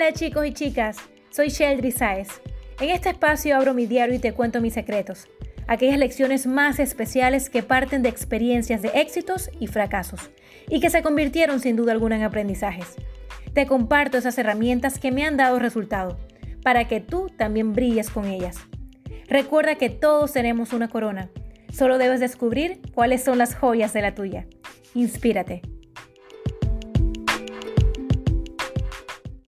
Hola chicos y chicas, soy Sheldry Saez. En este espacio abro mi diario y te cuento mis secretos, aquellas lecciones más especiales que parten de experiencias de éxitos y fracasos, y que se convirtieron sin duda alguna en aprendizajes. Te comparto esas herramientas que me han dado resultado, para que tú también brilles con ellas. Recuerda que todos tenemos una corona, solo debes descubrir cuáles son las joyas de la tuya. Inspírate.